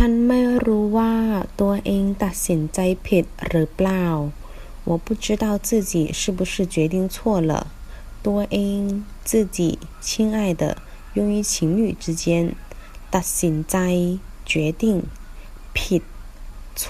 ฉันไม่รู้ว่าตัวเองตัดสินใจผิดหรือเปล่า我不知道自己是不是决定错了ตัวเอง自己亲爱的用于情侣之间ตัดสินใจ决定ผิด错